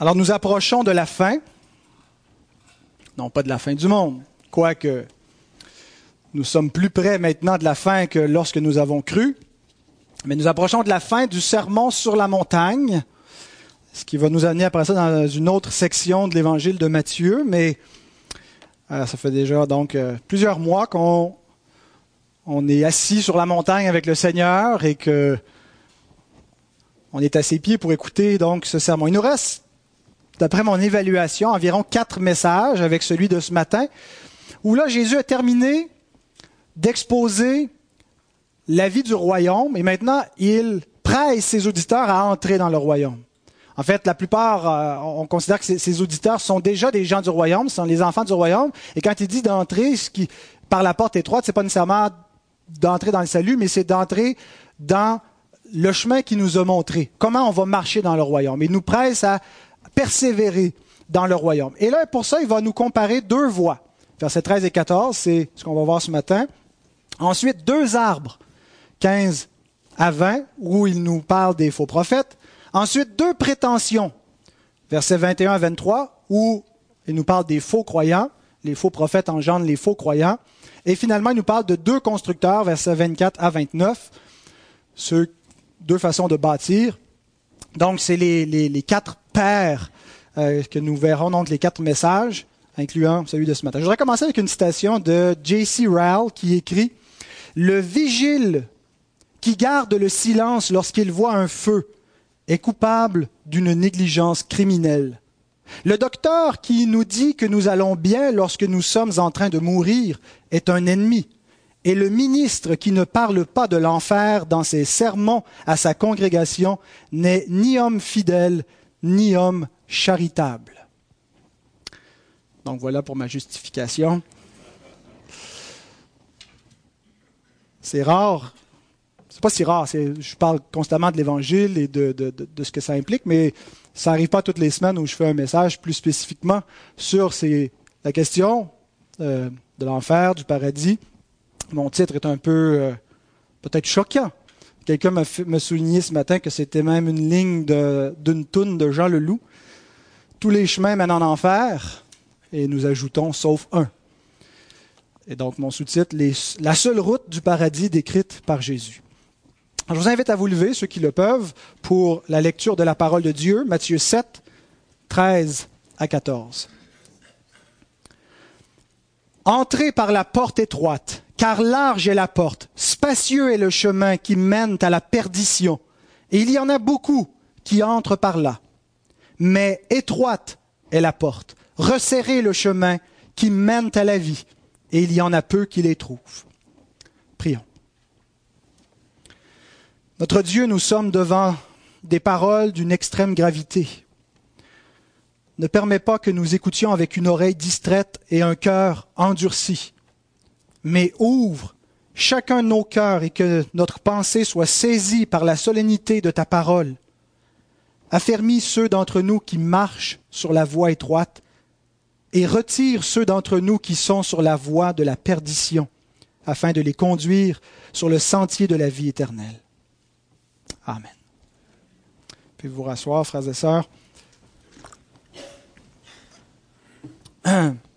Alors nous approchons de la fin, non pas de la fin du monde, quoique nous sommes plus près maintenant de la fin que lorsque nous avons cru, mais nous approchons de la fin du sermon sur la montagne, ce qui va nous amener après ça dans une autre section de l'évangile de Matthieu, mais euh, ça fait déjà donc euh, plusieurs mois qu'on on est assis sur la montagne avec le Seigneur et que on est à ses pieds pour écouter donc ce sermon. Il nous reste d'après mon évaluation, environ quatre messages avec celui de ce matin, où là, Jésus a terminé d'exposer la vie du royaume et maintenant, il presse ses auditeurs à entrer dans le royaume. En fait, la plupart, euh, on considère que ces auditeurs sont déjà des gens du royaume, sont les enfants du royaume. Et quand il dit d'entrer, par la porte étroite, c'est pas nécessairement d'entrer dans le salut, mais c'est d'entrer dans le chemin qu'il nous a montré. Comment on va marcher dans le royaume? Il nous presse à persévérer dans le royaume. Et là, pour ça, il va nous comparer deux voies. Versets 13 et 14, c'est ce qu'on va voir ce matin. Ensuite, deux arbres, 15 à 20, où il nous parle des faux prophètes. Ensuite, deux prétentions, versets 21 à 23, où il nous parle des faux croyants. Les faux prophètes engendrent les faux croyants. Et finalement, il nous parle de deux constructeurs, versets 24 à 29, ce, deux façons de bâtir. Donc, c'est les, les, les, quatre pères euh, que nous verrons, donc les quatre messages, incluant celui de ce matin. Je voudrais commencer avec une citation de J.C. Rowell qui écrit Le vigile qui garde le silence lorsqu'il voit un feu est coupable d'une négligence criminelle. Le docteur qui nous dit que nous allons bien lorsque nous sommes en train de mourir est un ennemi et le ministre qui ne parle pas de l'enfer dans ses sermons à sa congrégation n'est ni homme fidèle, ni homme charitable. Donc voilà pour ma justification. C'est rare. C'est pas si rare. Je parle constamment de l'Évangile et de, ce que ça implique, mais ça n'arrive pas toutes les semaines où je fais un message plus spécifiquement sur la question euh, de l'enfer, du paradis mon titre est un peu euh, peut-être choquant. Quelqu'un m'a souligné ce matin que c'était même une ligne d'une toune de Jean Leloup. Tous les chemins mènent en enfer, et nous ajoutons sauf un. Et donc mon sous-titre, La seule route du paradis décrite par Jésus. je vous invite à vous lever, ceux qui le peuvent, pour la lecture de la parole de Dieu, Matthieu 7, 13 à 14. Entrez par la porte étroite car large est la porte, spacieux est le chemin qui mène à la perdition, et il y en a beaucoup qui entrent par là. Mais étroite est la porte, resserré le chemin qui mène à la vie, et il y en a peu qui les trouvent. Prions. Notre Dieu, nous sommes devant des paroles d'une extrême gravité. Ne permets pas que nous écoutions avec une oreille distraite et un cœur endurci mais ouvre chacun de nos cœurs et que notre pensée soit saisie par la solennité de ta parole. Affermis ceux d'entre nous qui marchent sur la voie étroite et retire ceux d'entre nous qui sont sur la voie de la perdition, afin de les conduire sur le sentier de la vie éternelle. Amen. Puis vous rasseoir, frères et sœurs.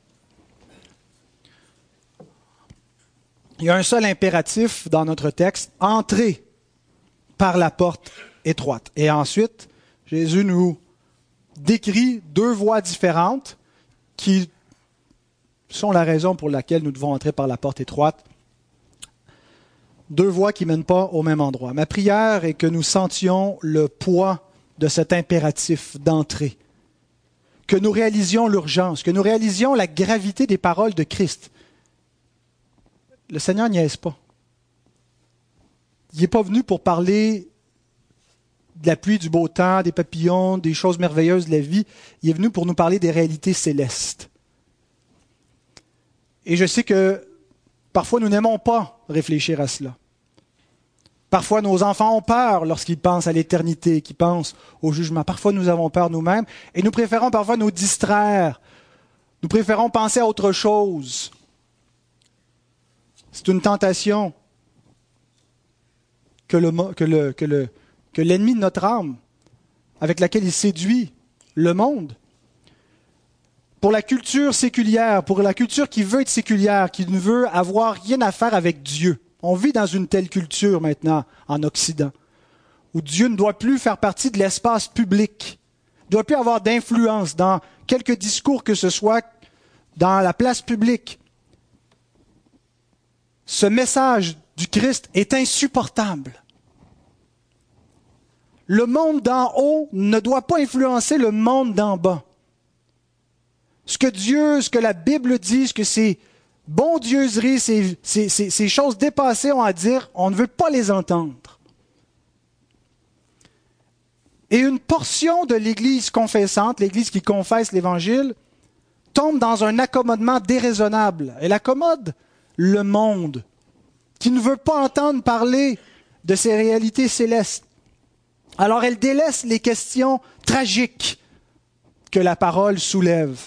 il y a un seul impératif dans notre texte, entrer par la porte étroite. Et ensuite, Jésus nous décrit deux voies différentes qui sont la raison pour laquelle nous devons entrer par la porte étroite. Deux voies qui ne mènent pas au même endroit. Ma prière est que nous sentions le poids de cet impératif d'entrée, que nous réalisions l'urgence, que nous réalisions la gravité des paroles de Christ le Seigneur niaise pas. Il n'est pas venu pour parler de la pluie, du beau temps, des papillons, des choses merveilleuses de la vie. Il est venu pour nous parler des réalités célestes. Et je sais que parfois nous n'aimons pas réfléchir à cela. Parfois nos enfants ont peur lorsqu'ils pensent à l'éternité, qu'ils pensent au jugement. Parfois nous avons peur nous-mêmes et nous préférons parfois nous distraire. Nous préférons penser à autre chose. C'est une tentation que, l'ennemi de notre âme, avec laquelle il séduit le monde. Pour la culture séculière, pour la culture qui veut être séculière, qui ne veut avoir rien à faire avec Dieu. On vit dans une telle culture maintenant en Occident, où Dieu ne doit plus faire partie de l'espace public, ne doit plus avoir d'influence dans quelque discours que ce soit, dans la place publique. Ce message du Christ est insupportable. Le monde d'en haut ne doit pas influencer le monde d'en bas. Ce que Dieu, ce que la Bible dit, ce que ces bondieuseries, ces, ces, ces choses dépassées ont à dire, on ne veut pas les entendre. Et une portion de l'Église confessante, l'Église qui confesse l'Évangile, tombe dans un accommodement déraisonnable. Elle accommode le monde, qui ne veut pas entendre parler de ces réalités célestes. Alors elle délaisse les questions tragiques que la parole soulève.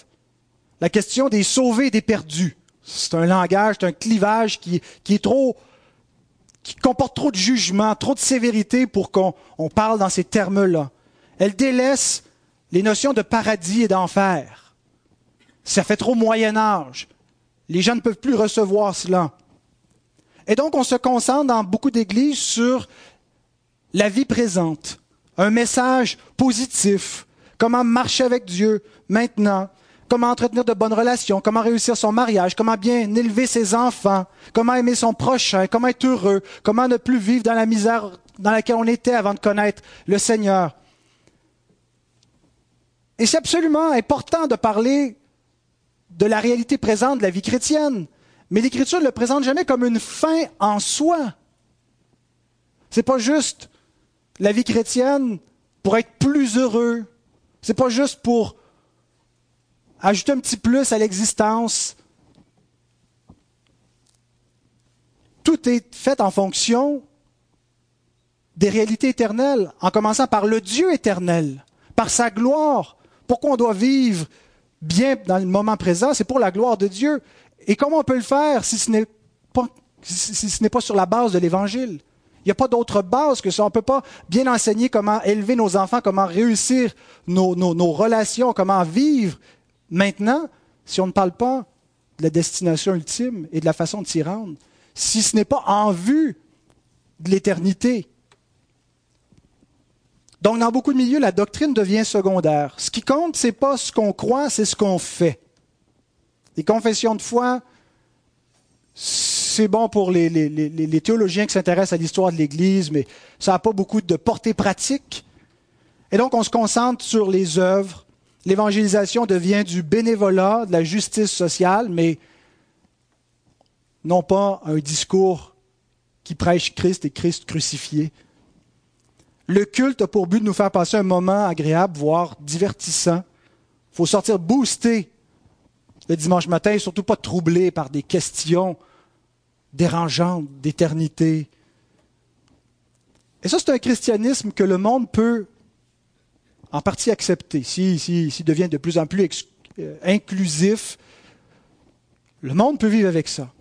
La question des sauvés et des perdus. C'est un langage, c'est un clivage qui, est trop, qui comporte trop de jugement, trop de sévérité pour qu'on on parle dans ces termes-là. Elle délaisse les notions de paradis et d'enfer. Ça fait trop Moyen Âge. Les gens ne peuvent plus recevoir cela. Et donc, on se concentre dans beaucoup d'églises sur la vie présente, un message positif, comment marcher avec Dieu maintenant, comment entretenir de bonnes relations, comment réussir son mariage, comment bien élever ses enfants, comment aimer son prochain, comment être heureux, comment ne plus vivre dans la misère dans laquelle on était avant de connaître le Seigneur? Et c'est absolument important de parler de la réalité présente de la vie chrétienne. Mais l'Écriture ne le présente jamais comme une fin en soi. C'est pas juste la vie chrétienne pour être plus heureux. C'est pas juste pour ajouter un petit plus à l'existence. Tout est fait en fonction des réalités éternelles, en commençant par le Dieu éternel, par sa gloire. Pourquoi on doit vivre bien dans le moment présent, c'est pour la gloire de Dieu. Et comment on peut le faire si ce n'est pas, sur la base de l'Évangile? Il n'y a pas d'autre base que ça. On ne peut pas bien enseigner comment élever nos enfants, comment réussir nos, nos relations, comment vivre maintenant si on ne parle pas de la destination ultime et de la façon de s'y rendre. Si ce n'est pas en vue de l'éternité. Donc, dans beaucoup de milieux, la doctrine devient secondaire. Ce qui compte, c'est pas ce qu'on croit, c'est ce qu'on fait. Les confessions de foi, c'est bon pour les, les, théologiens qui s'intéressent à l'histoire de l'Église, mais ça n'a pas beaucoup de portée pratique. Et donc, on se concentre sur les œuvres. L'évangélisation devient du bénévolat, de la justice sociale, mais non pas un discours qui prêche Christ et Christ crucifié. Le culte a pour but de nous faire passer un moment agréable, voire divertissant. Il faut sortir boosté le dimanche matin et surtout pas troublé par des questions dérangeantes d'éternité. Et ça, c'est un christianisme que le monde peut en partie accepter, s'il si, si, devient de plus en plus euh, inclusif. Le monde peut vivre avec ça.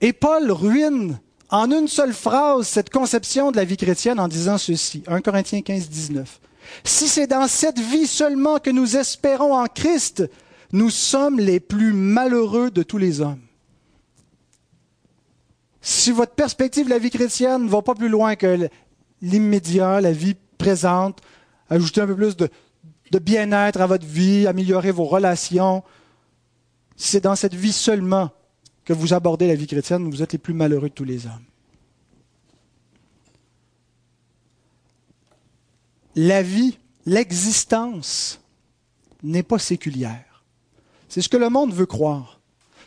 Et Paul ruine en une seule phrase cette conception de la vie chrétienne en disant ceci. 1 Corinthiens 15, 19. Si c'est dans cette vie seulement que nous espérons en Christ, nous sommes les plus malheureux de tous les hommes. Si votre perspective de la vie chrétienne ne va pas plus loin que l'immédiat, la vie présente, ajouter un peu plus de, de bien-être à votre vie, améliorer vos relations, si c'est dans cette vie seulement que vous abordez la vie chrétienne, vous êtes les plus malheureux de tous les hommes. La vie, l'existence n'est pas séculière. C'est ce que le monde veut croire.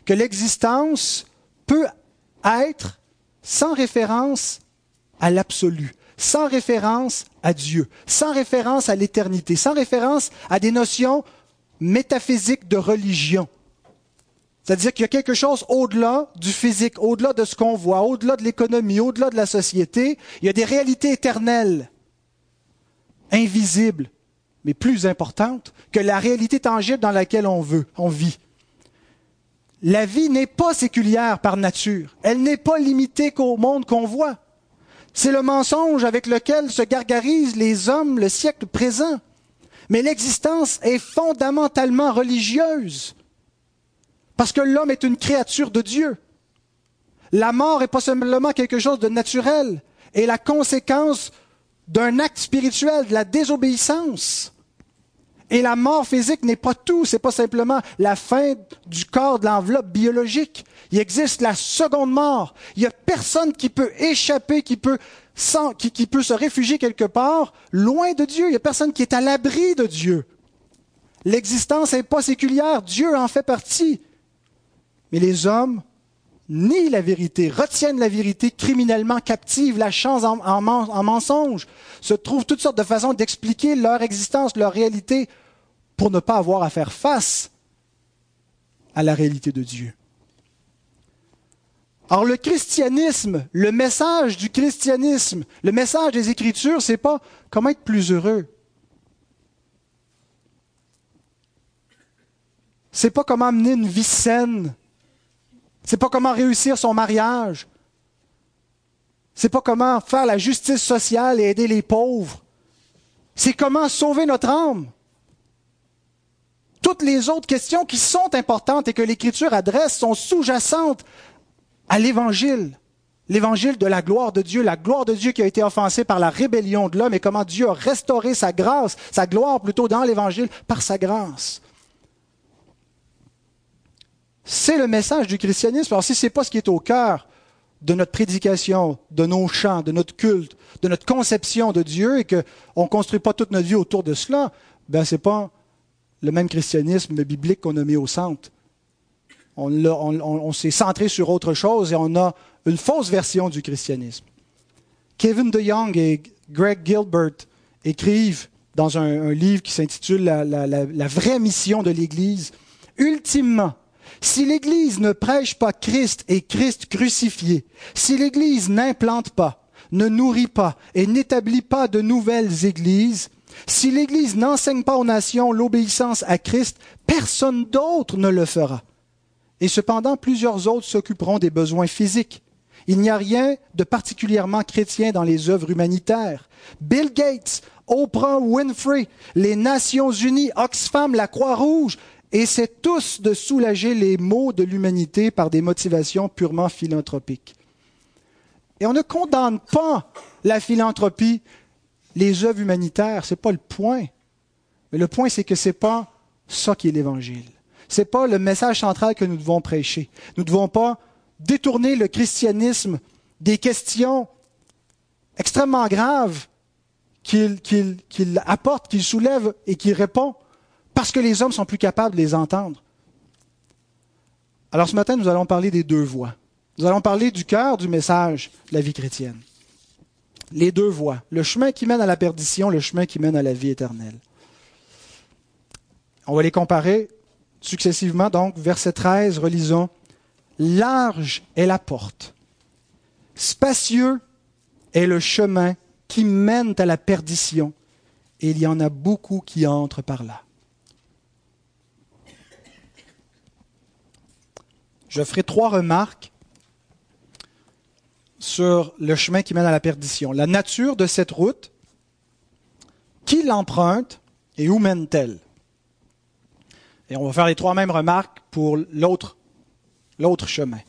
Que l'existence peut être sans référence à l'absolu, sans référence à Dieu, sans référence à l'éternité, sans référence à des notions métaphysiques de religion. C'est-à-dire qu'il y a quelque chose au-delà du physique, au-delà de ce qu'on voit, au-delà de l'économie, au-delà de la société. Il y a des réalités éternelles, invisibles, mais plus importantes que la réalité tangible dans laquelle on veut, on vit. La vie n'est pas séculière par nature. Elle n'est pas limitée qu'au monde qu'on voit. C'est le mensonge avec lequel se gargarisent les hommes le siècle présent. Mais l'existence est fondamentalement religieuse. Parce que l'homme est une créature de Dieu. La mort n'est pas simplement quelque chose de naturel et la conséquence d'un acte spirituel, de la désobéissance. Et la mort physique n'est pas tout, c'est pas simplement la fin du corps, de l'enveloppe biologique. Il existe la seconde mort. Il n'y a personne qui peut échapper, qui peut, qui, qui peut se réfugier quelque part loin de Dieu. Il n'y a personne qui est à l'abri de Dieu. L'existence n'est pas séculière, Dieu en fait partie. Mais les hommes nient la vérité, retiennent la vérité criminellement captive, la chance en, en, mensonge, se trouvent toutes sortes de façons d'expliquer leur existence, leur réalité, pour ne pas avoir à faire face à la réalité de Dieu. Alors le christianisme, le message du christianisme, le message des Écritures, c'est pas comment être plus heureux. C'est pas comment amener une vie saine c'est pas comment réussir son mariage. C'est pas comment faire la justice sociale et aider les pauvres. C'est comment sauver notre âme. Toutes les autres questions qui sont importantes et que l'Écriture adresse sont sous-jacentes à l'Évangile. L'évangile de la gloire de Dieu, la gloire de Dieu qui a été offensée par la rébellion de l'homme et comment Dieu a restauré sa grâce, sa gloire plutôt dans l'évangile par sa grâce. C'est le message du christianisme. Alors si ce n'est pas ce qui est au cœur de notre prédication, de nos chants, de notre culte, de notre conception de Dieu et qu'on ne construit pas toute notre vie autour de cela, ben ce n'est pas le même christianisme biblique qu'on a mis au centre. On, s'est centré sur autre chose et on a une fausse version du christianisme. Kevin DeYoung et Greg Gilbert écrivent dans un, livre qui s'intitule la vraie mission de l'Église, ultimement, si l'Église ne prêche pas Christ et Christ crucifié, si l'Église n'implante pas, ne nourrit pas et n'établit pas de nouvelles églises, si l'Église n'enseigne pas aux nations l'obéissance à Christ, personne d'autre ne le fera. Et cependant, plusieurs autres s'occuperont des besoins physiques. Il n'y a rien de particulièrement chrétien dans les œuvres humanitaires. Bill Gates, Oprah Winfrey, les Nations Unies, Oxfam, la Croix-Rouge, et c'est tous de soulager les maux de l'humanité par des motivations purement philanthropiques. Et on ne condamne pas la philanthropie, les œuvres humanitaires, ce n'est pas le point. Mais le point, c'est que ce n'est pas ça qui est l'Évangile. Ce n'est pas le message central que nous devons prêcher. Nous ne devons pas détourner le christianisme des questions extrêmement graves qu'il apporte, qu'il soulève et qu'il répond parce que les hommes sont plus capables de les entendre. Alors ce matin, nous allons parler des deux voies. Nous allons parler du cœur du message de la vie chrétienne. Les deux voies, le chemin qui mène à la perdition, le chemin qui mène à la vie éternelle. On va les comparer successivement. Donc, verset 13, relisons. Large est la porte, spacieux est le chemin qui mène à la perdition, et il y en a beaucoup qui entrent par là. Je ferai trois remarques sur le chemin qui mène à la perdition. La nature de cette route, qui l'emprunte et où mène-t-elle? Et on va faire les trois mêmes remarques pour l'autre, chemin.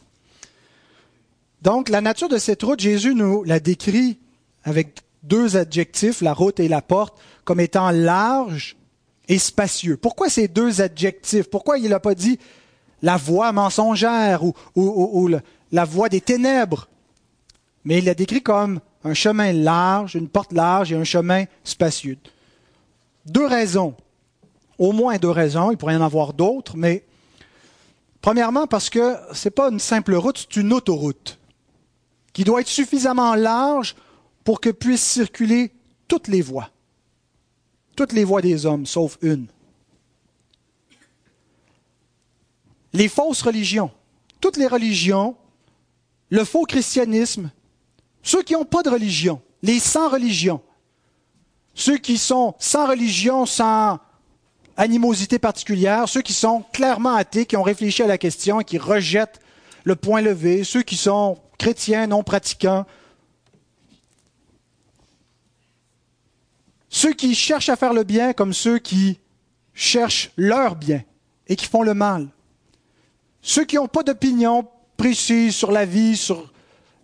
Donc, la nature de cette route, Jésus nous la décrit avec deux adjectifs, la route et la porte, comme étant large et spacieux. Pourquoi ces deux adjectifs? Pourquoi il n'a pas dit la voie mensongère ou, la voie des ténèbres. Mais il l'a décrit comme un chemin large, une porte large et un chemin spacieux. Deux raisons, au moins deux raisons, il pourrait y en avoir d'autres, mais premièrement parce que ce n'est pas une simple route, c'est une autoroute qui doit être suffisamment large pour que puissent circuler toutes les voies, toutes les voies des hommes, sauf une. Les fausses religions, toutes les religions, le faux christianisme, ceux qui n'ont pas de religion, les sans religion, ceux qui sont sans religion, sans animosité particulière, ceux qui sont clairement athées, qui ont réfléchi à la question qui rejettent le point levé, ceux qui sont chrétiens non pratiquants. Ceux qui cherchent à faire le bien comme ceux qui cherchent leur bien et qui font le mal. Ceux qui n'ont pas d'opinion précise sur la vie, sur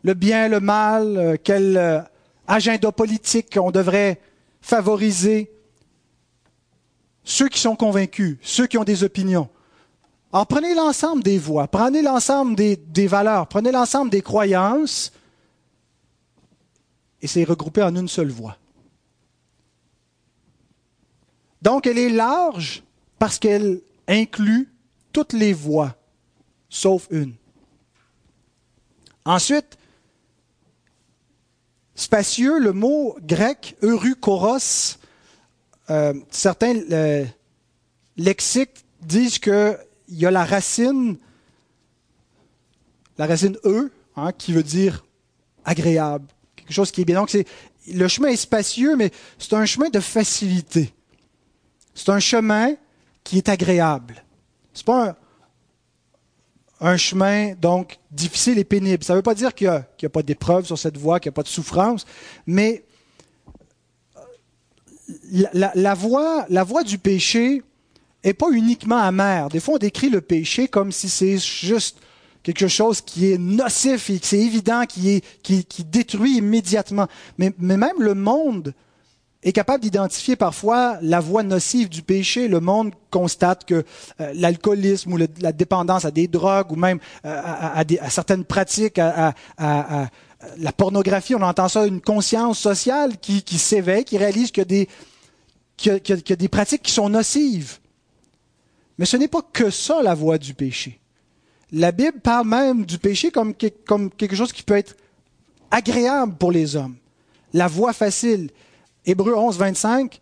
le bien, le mal, euh, quel euh, agenda politique on devrait favoriser. Ceux qui sont convaincus, ceux qui ont des opinions. Alors prenez l'ensemble des voix, prenez l'ensemble des, des valeurs, prenez l'ensemble des croyances et c'est regroupé en une seule voix. Donc elle est large parce qu'elle inclut toutes les voix, sauf une. Ensuite, spacieux, le mot grec eurukoros, euh, certains euh, lexiques disent qu'il y a la racine, la racine e, hein, qui veut dire agréable, quelque chose qui est bien. Donc, c'est, le chemin est spacieux, mais c'est un chemin de facilité. C'est un chemin qui est agréable. C'est pas un, un chemin donc difficile et pénible. Ça ne veut pas dire qu'il n'y a, pas d'épreuve sur cette voie, qu'il n'y a pas de souffrance, mais euh, la, voie, du péché n'est pas uniquement amère. Des fois, on décrit le péché comme si c'est juste quelque chose qui est nocif et que c'est évident, qui, est, qui, qui détruit immédiatement. Mais même le monde est capable d'identifier parfois la voie nocive du péché. Le monde constate que euh, l'alcoolisme ou la dépendance à des drogues ou même euh, à, certaines pratiques, à, la pornographie, on entend ça, une conscience sociale qui, s'éveille, qui réalise qu'il y, a des, pratiques qui sont nocives. Mais ce n'est pas que ça la voie du péché. La Bible parle même du péché comme, comme quelque chose qui peut être agréable pour les hommes. La voie facile. Hébreu 11, 25,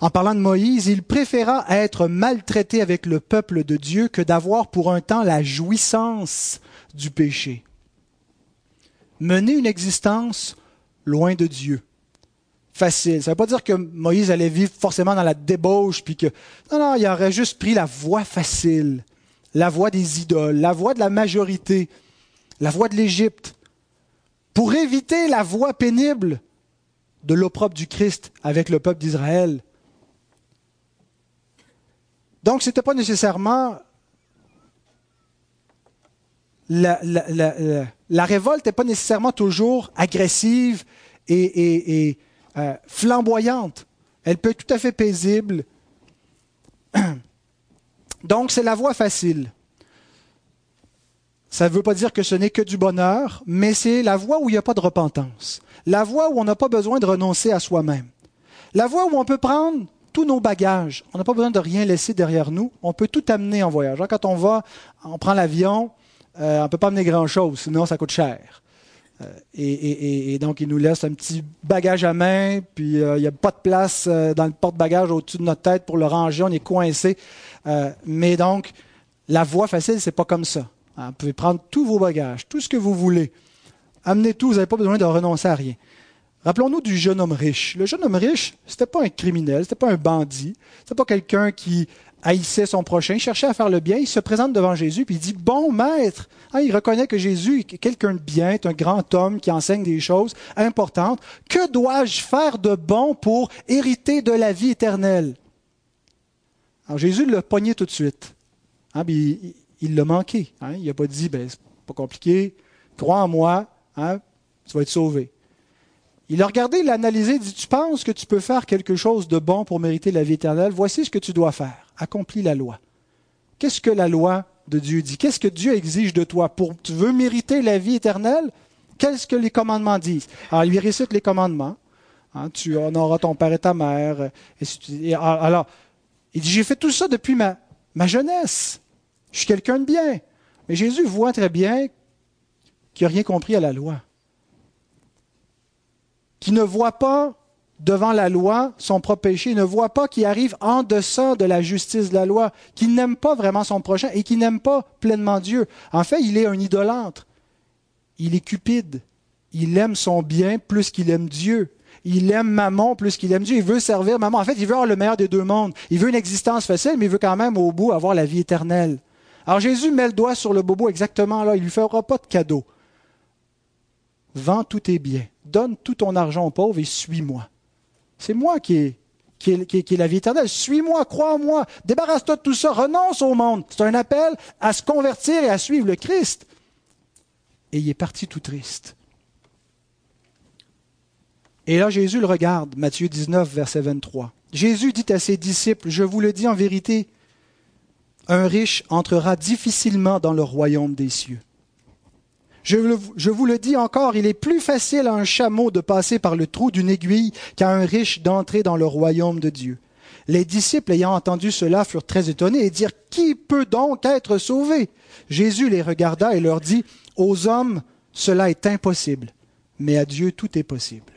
en parlant de Moïse, il préféra être maltraité avec le peuple de Dieu que d'avoir pour un temps la jouissance du péché. Mener une existence loin de Dieu. Facile. Ça ne veut pas dire que Moïse allait vivre forcément dans la débauche, puis que. Non, non, il aurait juste pris la voie facile, la voie des idoles, la voie de la majorité, la voie de l'Égypte, pour éviter la voie pénible de l'opprobre du Christ avec le peuple d'Israël. Donc, ce n'était pas nécessairement. La, révolte n'est pas nécessairement toujours agressive et, euh, flamboyante. Elle peut être tout à fait paisible. Donc, c'est la voie facile. Ça ne veut pas dire que ce n'est que du bonheur, mais c'est la voie où il n'y a pas de repentance. La voie où on n'a pas besoin de renoncer à soi-même. La voie où on peut prendre tous nos bagages. On n'a pas besoin de rien laisser derrière nous. On peut tout amener en voyage. Quand on va, on prend l'avion, euh, on ne peut pas amener grand-chose, sinon ça coûte cher. Euh, et, donc, il nous laisse un petit bagage à main, puis euh, il n'y a pas de place dans le porte-bagages au-dessus de notre tête pour le ranger, on est coincé. mais donc, la voie facile, c'est pas comme ça. Hein, vous pouvez prendre tous vos bagages, tout ce que vous voulez. Amenez tout, vous n'avez pas besoin de renoncer à rien. Rappelons-nous du jeune homme riche. Le jeune homme riche, ce n'était pas un criminel, ce n'était pas un bandit, ce n'était pas quelqu'un qui haïssait son prochain, il cherchait à faire le bien, il se présente devant Jésus, puis il dit, bon maître, hein, il reconnaît que Jésus est quelqu'un de bien, est un grand homme qui enseigne des choses importantes. Que dois-je faire de bon pour hériter de la vie éternelle? Alors Jésus l'a pogné tout de suite. Hein, il l'a manqué. Hein. Il n'a pas dit, ben, c'est pas compliqué, crois en moi, hein, tu vas être sauvé. Il a regardé, il l'a analysé, il dit, tu penses que tu peux faire quelque chose de bon pour mériter la vie éternelle? Voici ce que tu dois faire. Accomplis la loi. Qu'est-ce que la loi de Dieu dit? Qu'est-ce que Dieu exige de toi? Pour, tu veux mériter la vie éternelle? Qu'est-ce que les commandements disent? Alors, il lui récite les commandements. Hein, tu honoreras ton père et ta mère. alors, il dit, j'ai fait tout ça depuis ma, ma jeunesse. Je suis quelqu'un de bien. Mais Jésus voit très bien qu'il n'a rien compris à la loi. Qu'il ne voit pas devant la loi son propre péché, ne voit pas qu'il arrive en deçà de la justice de la loi, qu'il n'aime pas vraiment son prochain et qu'il n'aime pas pleinement Dieu. En fait, il est un idolâtre. Il est cupide. Il aime son bien plus qu'il aime Dieu. Il aime Maman plus qu'il aime Dieu. Il veut servir Maman. En fait, il veut avoir le meilleur des deux mondes. Il veut une existence facile, mais il veut quand même au bout avoir la vie éternelle. Alors Jésus met le doigt sur le bobo exactement là. Il lui fera pas de cadeau. Vends tous tes biens, donne tout ton argent aux pauvres et suis-moi. C'est moi qui est, qui, est, la vie éternelle. Suis-moi, crois-moi, débarrasse-toi de tout ça, renonce au monde. C'est un appel à se convertir et à suivre le Christ. Et il est parti tout triste. Et là, Jésus le regarde, Matthieu 19, verset 23. Jésus dit à ses disciples, je vous le dis en vérité, un riche entrera difficilement dans le royaume des cieux. Je, vous le dis encore, il est plus facile à un chameau de passer par le trou d'une aiguille qu'à un riche d'entrer dans le royaume de Dieu. Les disciples ayant entendu cela furent très étonnés et dirent, Qui peut donc être sauvé? Jésus les regarda et leur dit, Aux hommes, cela est impossible, mais à Dieu tout est possible.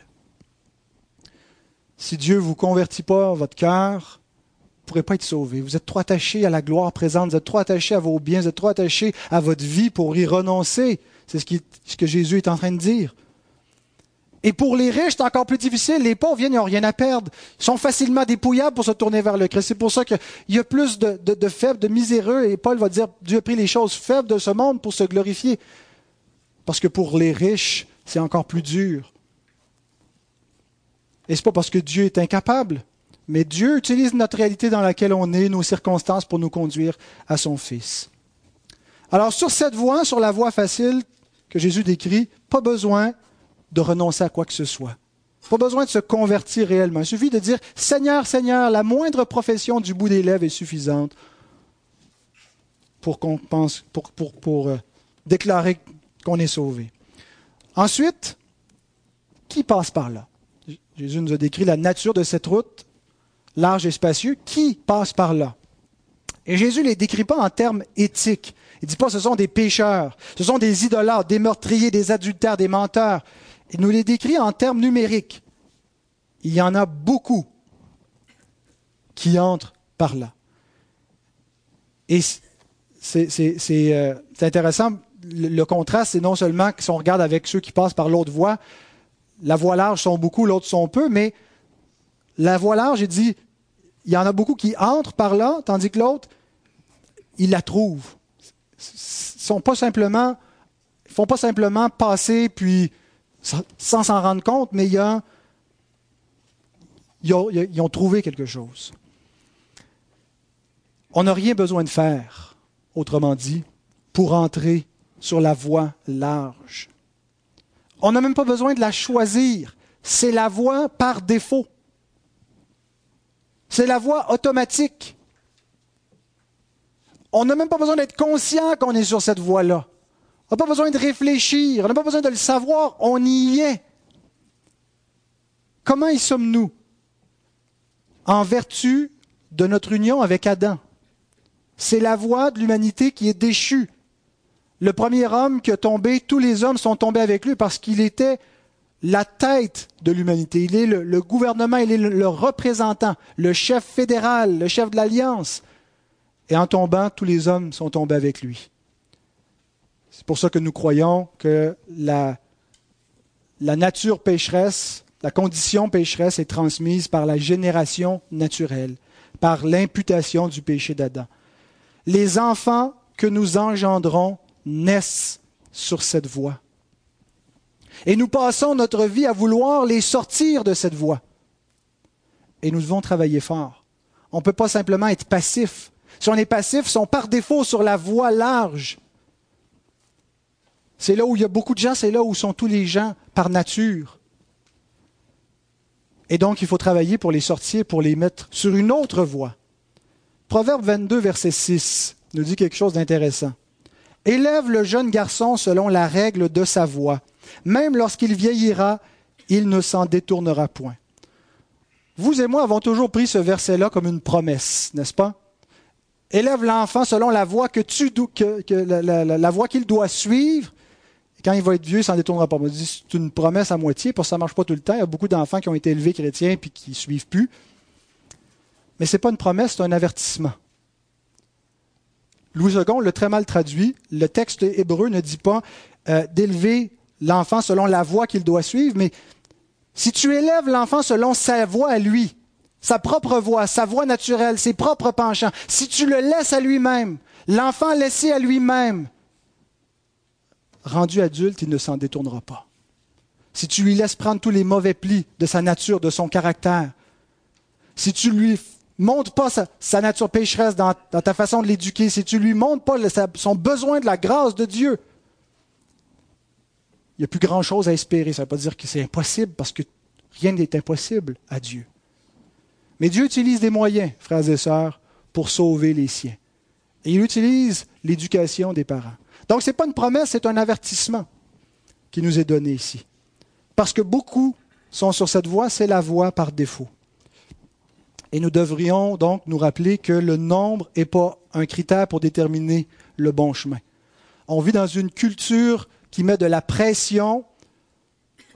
Si Dieu ne vous convertit pas votre cœur, vous ne pourrez pas être sauvé. Vous êtes trop attaché à la gloire présente, vous êtes trop attaché à vos biens, vous êtes trop attaché à votre vie pour y renoncer. C'est ce, que Jésus est en train de dire. Et pour les riches, c'est encore plus difficile. Les pauvres viennent, ils n'ont rien à perdre. Ils sont facilement dépouillables pour se tourner vers le Christ. C'est pour ça qu'il y a plus de, faibles, de miséreux. Et Paul va dire, Dieu a pris les choses faibles de ce monde pour se glorifier. Parce que pour les riches, c'est encore plus dur. Et c'est pas parce que Dieu est incapable, mais Dieu utilise notre réalité dans laquelle on est, nos circonstances, pour nous conduire à son Fils. Alors sur cette voie, sur la voie facile, que Jésus décrit, pas besoin de renoncer à quoi que ce soit. Pas besoin de se convertir réellement. Il suffit de dire Seigneur, Seigneur, la moindre profession du bout des lèvres est suffisante pour euh, déclarer qu'on est sauvé. Ensuite, qui passe par là? Jésus nous a décrit la nature de cette route, large et spacieux. Qui passe par là? Et Jésus ne les décrit pas en termes éthiques. Il ne dit pas ce sont des pécheurs, ce sont des idolâtres, des meurtriers, des adultères, des menteurs. Il nous les décrit en termes numériques. Il y en a beaucoup qui entrent par là. Et c'est euh, intéressant, le, contraste, c'est non seulement que si on regarde avec ceux qui passent par l'autre voie, la voie large sont beaucoup, l'autre sont peu, mais la voie large, il dit, il y en a beaucoup qui entrent par là, tandis que l'autre, il la trouve sont pas font pas simplement passer puis sans s'en rendre compte, mais ils ont, trouvé quelque chose. On n'a rien besoin de faire, autrement dit, pour entrer sur la voie large. On n'a même pas besoin de la choisir. C'est la voie par défaut. C'est la voie automatique. On n'a même pas besoin d'être conscient qu'on est sur cette voie-là. On n'a pas besoin de réfléchir, on n'a pas besoin de le savoir, on y est. Comment y sommes-nous? En vertu de notre union avec Adam. C'est la voie de l'humanité qui est déchue. Le premier homme qui a tombé, tous les hommes sont tombés avec lui parce qu'il était la tête de l'humanité. Il est le, le, gouvernement, il est le représentant, le chef fédéral, le chef de l'alliance. Et en tombant, tous les hommes sont tombés avec lui. C'est pour ça que nous croyons que la, nature pécheresse, la condition pécheresse est transmise par la génération naturelle, par l'imputation du péché d'Adam. Les enfants que nous engendrons naissent sur cette voie. Et nous passons notre vie à vouloir les sortir de cette voie. Et nous devons travailler fort. On ne peut pas simplement être passif si on est passif, sont par défaut sur la voie large. C'est là où il y a beaucoup de gens, c'est là où sont tous les gens par nature. Et donc, il faut travailler pour les sortir, pour les mettre sur une autre voie. Proverbe 22, verset 6 nous dit quelque chose d'intéressant. Élève le jeune garçon selon la règle de sa voix. Même lorsqu'il vieillira, il ne s'en détournera point. Vous et moi avons toujours pris ce verset-là comme une promesse, n'est-ce pas? Élève l'enfant selon la voie que tu que, la, voie qu'il doit suivre. Quand il va être vieux, il s'en détournera pas. C'est une promesse à moitié, parce que ça marche pas tout le temps. Il y a beaucoup d'enfants qui ont été élevés chrétiens puis qui suivent plus. Mais c'est pas une promesse, c'est un avertissement. Louis II le très mal traduit. Le texte hébreu ne dit pas euh, d'élever l'enfant selon la voie qu'il doit suivre, mais si tu élèves l'enfant selon sa voie à lui, sa propre voix, sa voix naturelle, ses propres penchants, si tu le laisses à lui-même, l'enfant laissé à lui-même, rendu adulte, il ne s'en détournera pas. si tu lui laisses prendre tous les mauvais plis de sa nature, de son caractère, si tu lui montres pas sa, nature pécheresse dans, ta façon de l'éduquer, si tu lui montres pas son besoin de la grâce de Dieu, il n'y a plus grand-chose à espérer. Ça ne veut pas dire que c'est impossible, parce que rien n'est impossible à Dieu. Mais Dieu utilise des moyens, frères et sœurs, pour sauver les siens. Et il utilise l'éducation des parents. Donc ce n'est pas une promesse, c'est un avertissement qui nous est donné ici. Parce que beaucoup sont sur cette voie, c'est la voie par défaut. Et nous devrions donc nous rappeler que le nombre n'est pas un critère pour déterminer le bon chemin. On vit dans une culture qui met de la pression.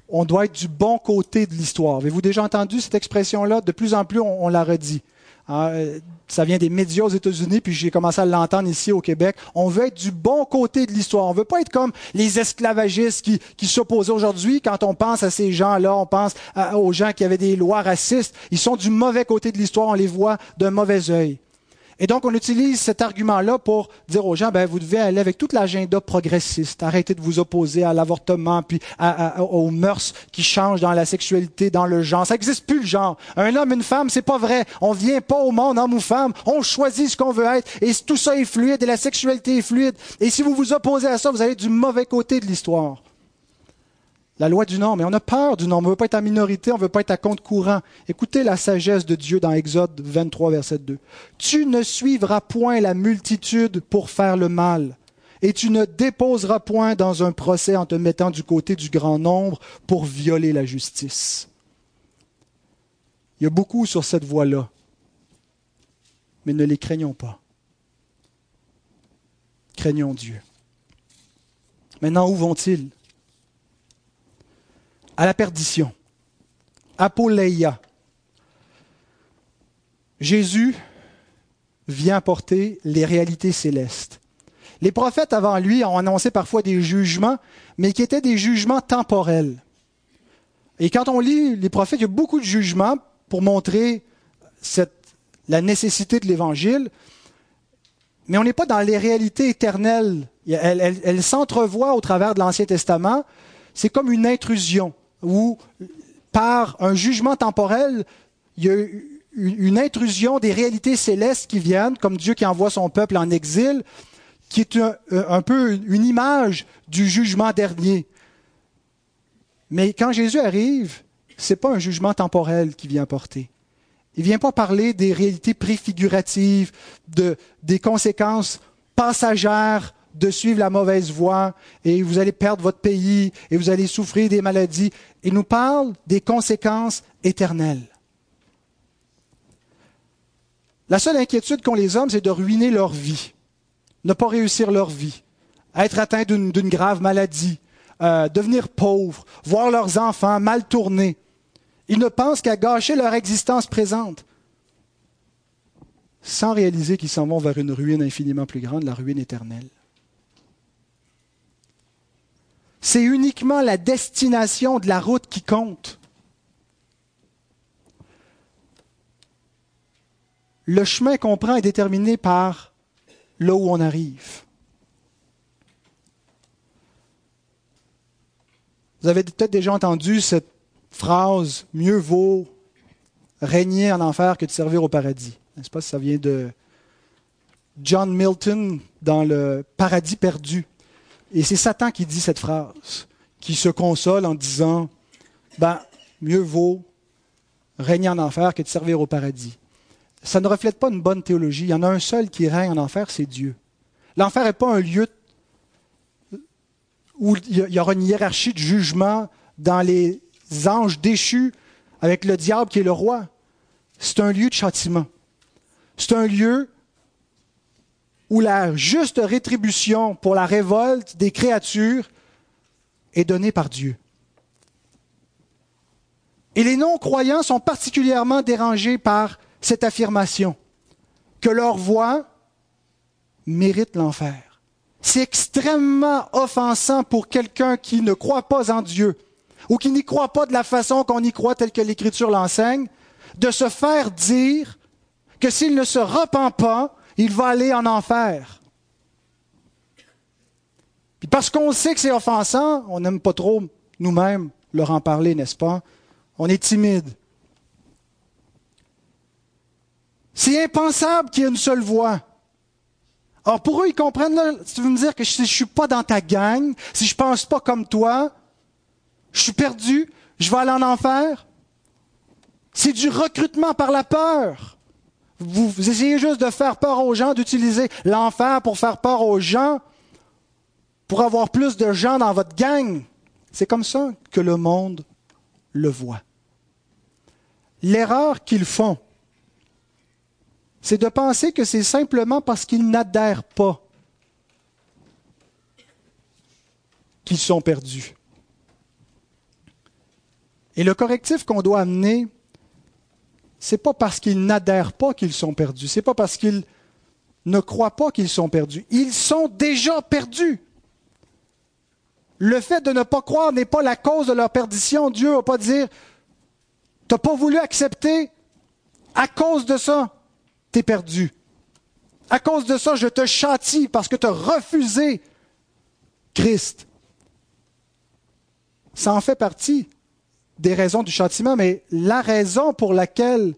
On doit être du bon côté de l'histoire. Avez-vous déjà entendu cette expression-là? De plus en plus, on, la redit. Hein, euh, ça vient des médias aux États-Unis, puis j'ai commencé à l'entendre ici au Québec. On veut être du bon côté de l'histoire. On veut pas être comme les esclavagistes qui, s'opposent aujourd'hui. Quand on pense à ces gens-là, on pense aux gens qui avaient des lois racistes. Ils sont du mauvais côté de l'histoire. On les voit d'un mauvais œil. Et donc, on utilise cet argument-là pour dire aux gens, ben, vous devez aller avec toute l'agenda progressiste, arrêtez de vous opposer à l'avortement, puis aux mœurs qui changent dans la sexualité, dans le genre. Ça n'existe plus le genre. Un homme, une femme, c'est pas vrai. On vient pas au monde homme ou femme. On choisit ce qu'on veut être. Et tout ça est fluide et la sexualité est fluide. Et si vous vous opposez à ça, vous allez du mauvais côté de l'histoire. La loi du nombre. Mais on a peur du nombre. On ne veut pas être en minorité, on ne veut pas être à compte courant. Écoutez la sagesse de Dieu dans Exode 23, verset 2. Tu ne suivras point la multitude pour faire le mal, et tu ne déposeras point dans un procès en te mettant du côté du grand nombre pour violer la justice. Il y a beaucoup sur cette voie-là, mais ne les craignons pas. Craignons Dieu. Maintenant, où vont-ils? À la perdition. Apoleia. Jésus vient porter les réalités célestes. Les prophètes avant lui ont annoncé parfois des jugements, mais qui étaient des jugements temporels. Et quand on lit les prophètes, il y a beaucoup de jugements pour montrer la nécessité de l'Évangile, mais on n'est pas dans les réalités éternelles. Elles, elles s'entrevoient au travers de l'Ancien Testament. C'est comme une intrusion où, par un jugement temporel, il y a une intrusion des réalités célestes qui viennent, comme Dieu qui envoie son peuple en exil, qui est un, peu une image du jugement dernier. Mais quand Jésus arrive, ce n'est pas un jugement temporel qui vient porter. Il ne vient pas parler des réalités préfiguratives, de, des conséquences passagères de suivre la mauvaise voie et vous allez perdre votre pays et vous allez souffrir des maladies. Il nous parle des conséquences éternelles. La seule inquiétude qu'ont les hommes, c'est de ruiner leur vie, ne pas réussir leur vie, être atteint d'une grave maladie, euh, devenir pauvres, voir leurs enfants mal tournés. Ils ne pensent qu'à gâcher leur existence présente, sans réaliser qu'ils s'en vont vers une ruine infiniment plus grande, la ruine éternelle. C'est uniquement la destination de la route qui compte. Le chemin qu'on prend est déterminé par là où on arrive. Vous avez peut-être déjà entendu cette phrase Mieux vaut régner en enfer que de servir au paradis. N'est-ce pas? Ça vient de John Milton dans le Paradis perdu. Et c'est Satan qui dit cette phrase, qui se console en disant, ben, mieux vaut régner en enfer que de servir au paradis. Ça ne reflète pas une bonne théologie. Il y en a un seul qui règne en enfer, c'est Dieu. L'enfer n'est pas un lieu où il y aura une hiérarchie de jugement dans les anges déchus avec le diable qui est le roi. C'est un lieu de châtiment. C'est un lieu où la juste rétribution pour la révolte des créatures est donnée par Dieu. Et les non-croyants sont particulièrement dérangés par cette affirmation, que leur voix mérite l'enfer. C'est extrêmement offensant pour quelqu'un qui ne croit pas en Dieu ou qui n'y croit pas de la façon qu'on y croit telle que l'Écriture l'enseigne, de se faire dire que s'il ne se repent pas, il va aller en enfer. Puis parce qu'on sait que c'est offensant, on n'aime pas trop nous-mêmes leur en parler, n'est-ce pas? On est timide. C'est impensable qu'il y ait une seule voix. Alors pour eux, ils comprennent, là, tu veux me dire que si je ne suis pas dans ta gang, si je ne pense pas comme toi, je suis perdu, je vais aller en enfer. C'est du recrutement par la peur. Vous, essayez juste de faire peur aux gens, d'utiliser l'enfer pour faire peur aux gens, pour avoir plus de gens dans votre gang. C'est comme ça que le monde le voit. L'erreur qu'ils font, c'est de penser que c'est simplement parce qu'ils n'adhèrent pas qu'ils sont perdus. Et le correctif qu'on doit amener, c'est pas parce qu'ils n'adhèrent pas qu'ils sont perdus, c'est pas parce qu'ils ne croient pas qu'ils sont perdus. Ils sont déjà perdus. Le fait de ne pas croire n'est pas la cause de leur perdition. Dieu ne va pas dire, tu n'as pas voulu accepter, à cause de ça, tu es perdu. À cause de ça, je te châtie parce que tu as refusé Christ. Ça en fait partie des raisons du châtiment, mais la raison pour laquelle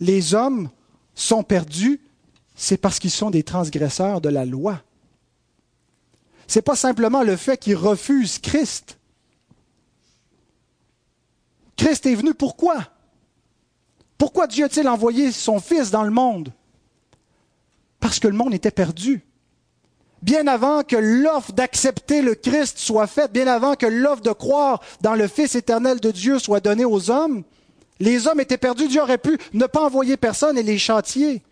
les hommes sont perdus, c'est parce qu'ils sont des transgresseurs de la loi. Ce n'est pas simplement le fait qu'ils refusent Christ. Christ est venu pourquoi? Pourquoi Dieu a-t-il envoyé son Fils dans le monde? Parce que le monde était perdu. Bien avant que l'offre d'accepter le Christ soit faite, bien avant que l'offre de croire dans le Fils éternel de Dieu soit donnée aux hommes, les hommes étaient perdus. Dieu aurait pu ne pas envoyer personne et les châtier.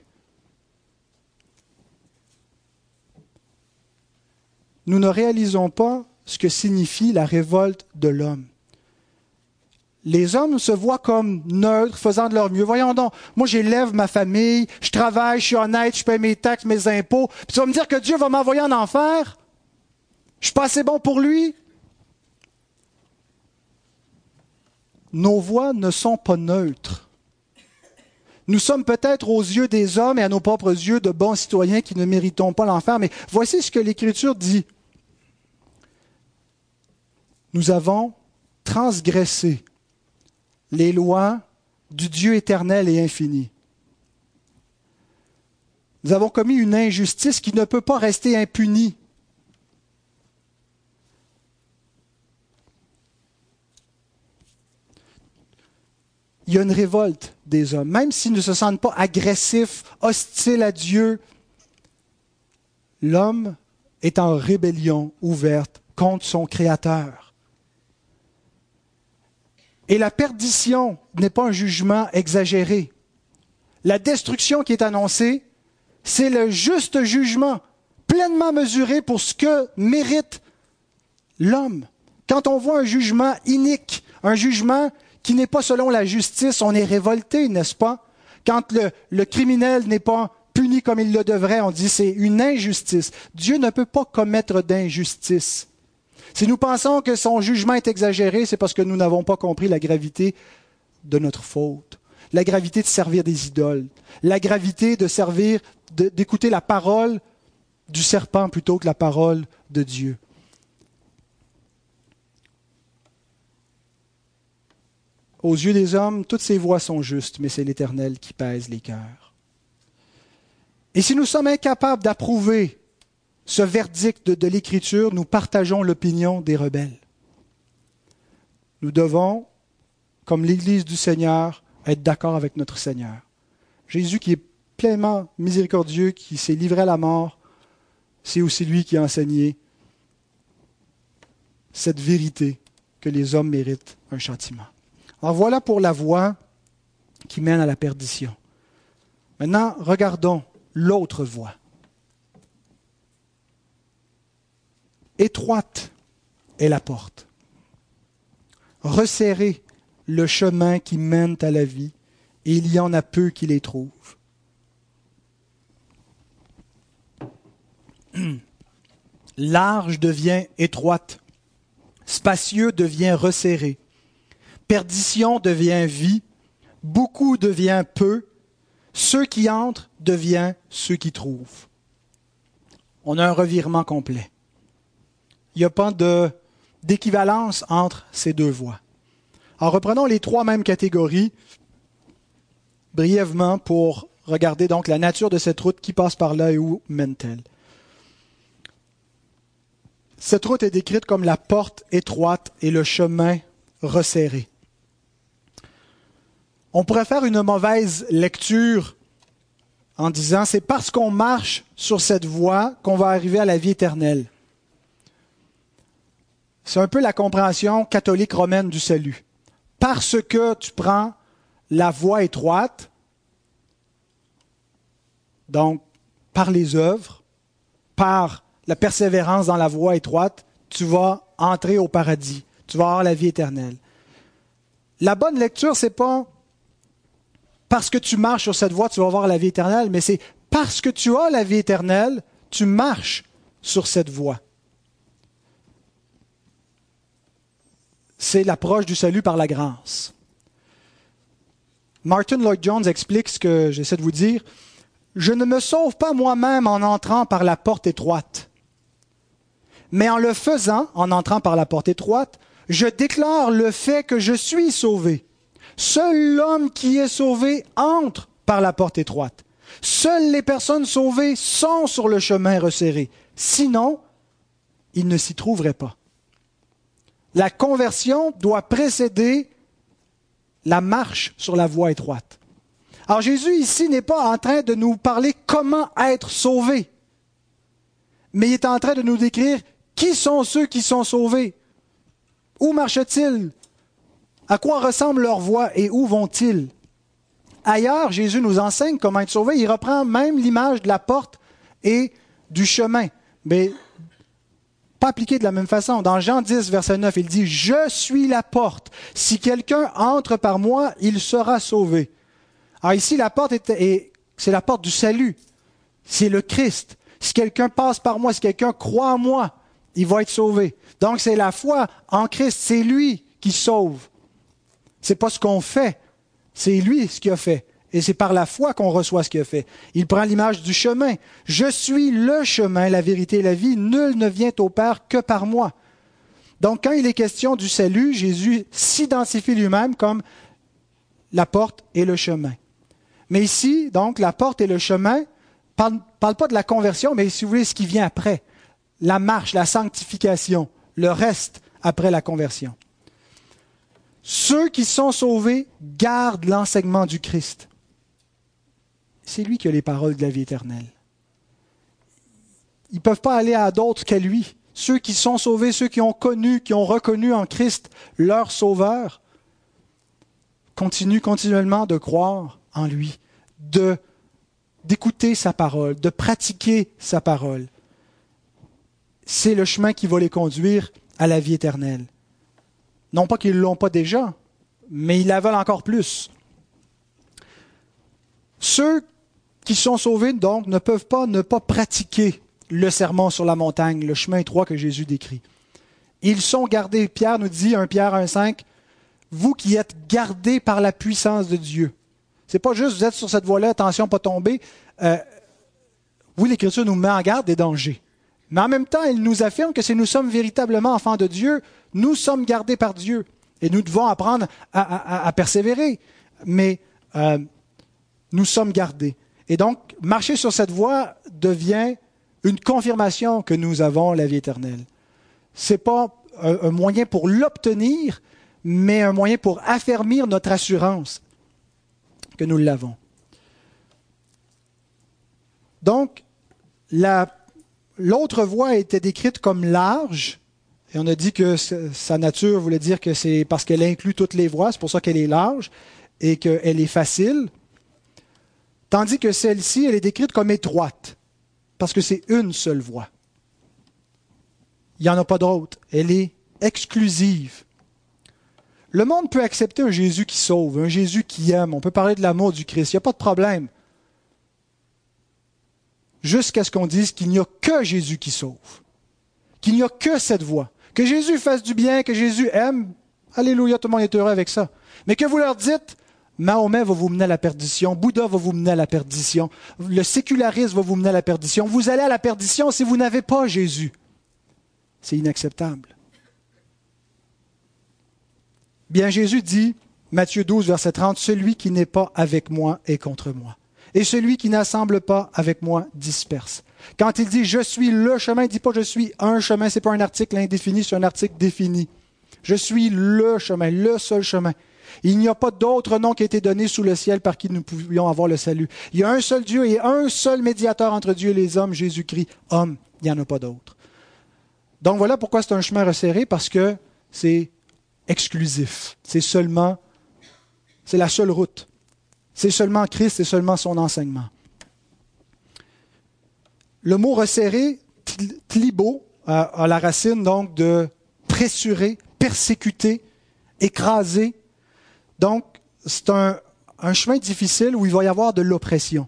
Nous ne réalisons pas ce que signifie la révolte de l'homme les hommes se voient comme neutres, faisant de leur mieux. Voyons donc, moi j'élève ma famille, je travaille, je suis honnête, je paie mes taxes, mes impôts. Puis tu vas me dire que Dieu va m'envoyer en enfer? Je suis pas assez bon pour lui? Nos voix ne sont pas neutres. Nous sommes peut-être aux yeux des hommes et à nos propres yeux de bons citoyens qui ne méritons pas l'enfer, mais voici ce que l'Écriture dit. Nous avons transgressé les lois du Dieu éternel et infini. Nous avons commis une injustice qui ne peut pas rester impunie. Il y a une révolte des hommes, même s'ils ne se sentent pas agressifs, hostiles à Dieu. L'homme est en rébellion ouverte contre son Créateur. Et la perdition n'est pas un jugement exagéré. La destruction qui est annoncée, c'est le juste jugement, pleinement mesuré pour ce que mérite l'homme. Quand on voit un jugement inique, un jugement qui n'est pas selon la justice, on est révolté, n'est-ce pas? Quand le, criminel n'est pas puni comme il le devrait, on dit c'est une injustice. Dieu ne peut pas commettre d'injustice. Si nous pensons que son jugement est exagéré, c'est parce que nous n'avons pas compris la gravité de notre faute, la gravité de servir des idoles, la gravité de servir, d'écouter la parole du serpent plutôt que la parole de Dieu. Aux yeux des hommes, toutes ces voix sont justes, mais c'est l'Éternel qui pèse les cœurs. Et si nous sommes incapables d'approuver ce verdict de, l'Écriture, nous partageons l'opinion des rebelles. Nous devons, comme l'Église du Seigneur, être d'accord avec notre Seigneur. Jésus qui est pleinement miséricordieux, qui s'est livré à la mort, c'est aussi lui qui a enseigné cette vérité que les hommes méritent un châtiment. Alors voilà pour la voie qui mène à la perdition. Maintenant, regardons l'autre voie. Étroite est la porte. Resserrez le chemin qui mène à la vie, et il y en a peu qui les trouvent. Large devient étroite, spacieux devient resserré, perdition devient vie, beaucoup devient peu, ceux qui entrent deviennent ceux qui trouvent. On a un revirement complet il n'y a pas d'équivalence entre ces deux voies. En reprenant les trois mêmes catégories, brièvement pour regarder donc la nature de cette route qui passe par là et où mène-t-elle. Cette route est décrite comme la porte étroite et le chemin resserré. On pourrait faire une mauvaise lecture en disant c'est parce qu'on marche sur cette voie qu'on va arriver à la vie éternelle. C'est un peu la compréhension catholique romaine du salut. Parce que tu prends la voie étroite, donc par les œuvres, par la persévérance dans la voie étroite, tu vas entrer au paradis, tu vas avoir la vie éternelle. La bonne lecture, c'est pas parce que tu marches sur cette voie, tu vas avoir la vie éternelle, mais c'est parce que tu as la vie éternelle, tu marches sur cette voie. C'est l'approche du salut par la grâce. Martin Lloyd Jones explique ce que j'essaie de vous dire. Je ne me sauve pas moi-même en entrant par la porte étroite. Mais en le faisant, en entrant par la porte étroite, je déclare le fait que je suis sauvé. Seul l'homme qui est sauvé entre par la porte étroite. Seules les personnes sauvées sont sur le chemin resserré. Sinon, il ne s'y trouverait pas. La conversion doit précéder la marche sur la voie étroite. Alors Jésus ici n'est pas en train de nous parler comment être sauvé, mais il est en train de nous décrire qui sont ceux qui sont sauvés, où marchent-ils, à quoi ressemble leur voie et où vont-ils? Ailleurs, Jésus nous enseigne comment être sauvé. Il reprend même l'image de la porte et du chemin, appliqué de la même façon. Dans Jean 10, verset 9, il dit, Je suis la porte. Si quelqu'un entre par moi, il sera sauvé. Alors ici, la porte est, c'est la porte du salut. C'est le Christ. Si quelqu'un passe par moi, si quelqu'un croit en moi, il va être sauvé. Donc c'est la foi en Christ, c'est lui qui sauve. C'est pas ce qu'on fait, c'est lui ce qu'il a fait. Et c'est par la foi qu'on reçoit ce qu'il a fait. Il prend l'image du chemin. Je suis le chemin, la vérité et la vie. Nul ne vient au Père que par moi. Donc quand il est question du salut, Jésus s'identifie lui-même comme la porte et le chemin. Mais ici, donc, la porte et le chemin ne parlent pas de la conversion, mais si vous voulez, ce qui vient après. La marche, la sanctification, le reste après la conversion. Ceux qui sont sauvés gardent l'enseignement du Christ. C'est lui qui a les paroles de la vie éternelle. Ils ne peuvent pas aller à d'autres qu'à lui. Ceux qui sont sauvés, ceux qui ont connu, qui ont reconnu en Christ leur Sauveur, continuent continuellement de croire en lui, de d'écouter sa parole, de pratiquer sa parole. C'est le chemin qui va les conduire à la vie éternelle. Non pas qu'ils ne l'ont pas déjà, mais ils la veulent encore plus. Ceux qui sont sauvés, donc, ne peuvent pas ne pas pratiquer le serment sur la montagne, le chemin étroit que Jésus décrit. Ils sont gardés, Pierre nous dit, 1 Pierre 1,5, vous qui êtes gardés par la puissance de Dieu. C'est pas juste vous êtes sur cette voie-là, attention, pas tomber. Euh, oui, l'Écriture nous met en garde des dangers. Mais en même temps, il nous affirme que si nous sommes véritablement enfants de Dieu, nous sommes gardés par Dieu. Et nous devons apprendre à, persévérer. Mais euh, nous sommes gardés. Et donc, marcher sur cette voie devient une confirmation que nous avons la vie éternelle. Ce n'est pas un moyen pour l'obtenir, mais un moyen pour affermir notre assurance que nous l'avons. Donc, l'autre voie était décrite comme large, et on a dit que sa nature voulait dire que c'est parce qu'elle inclut toutes les voies, c'est pour ça qu'elle est large et qu'elle est facile. Tandis que celle-ci, elle est décrite comme étroite, parce que c'est une seule voie. Il n'y en a pas d'autre. Elle est exclusive. Le monde peut accepter un Jésus qui sauve, un Jésus qui aime. On peut parler de l'amour du Christ. Il n'y a pas de problème. Jusqu'à ce qu'on dise qu'il n'y a que Jésus qui sauve. Qu'il n'y a que cette voie. Que Jésus fasse du bien, que Jésus aime. Alléluia, tout le monde est heureux avec ça. Mais que vous leur dites, Mahomet va vous mener à la perdition, Bouddha va vous mener à la perdition, le sécularisme va vous mener à la perdition. Vous allez à la perdition si vous n'avez pas Jésus. C'est inacceptable. Bien Jésus dit, Matthieu 12, verset 30, Celui qui n'est pas avec moi est contre moi. Et celui qui n'assemble pas avec moi disperse. Quand il dit je suis le chemin, il ne dit pas je suis un chemin, ce n'est pas un article indéfini, c'est un article défini. Je suis le chemin, le seul chemin. Il n'y a pas d'autre nom qui a été donné sous le ciel par qui nous pouvions avoir le salut. Il y a un seul Dieu et un seul médiateur entre Dieu et les hommes, Jésus-Christ, homme. Il n'y en a pas d'autre. Donc voilà pourquoi c'est un chemin resserré, parce que c'est exclusif. C'est seulement, c'est la seule route. C'est seulement Christ, c'est seulement son enseignement. Le mot resserré, tlibo, a la racine donc de pressurer, persécuter, écraser, donc, c'est un, chemin difficile où il va y avoir de l'oppression.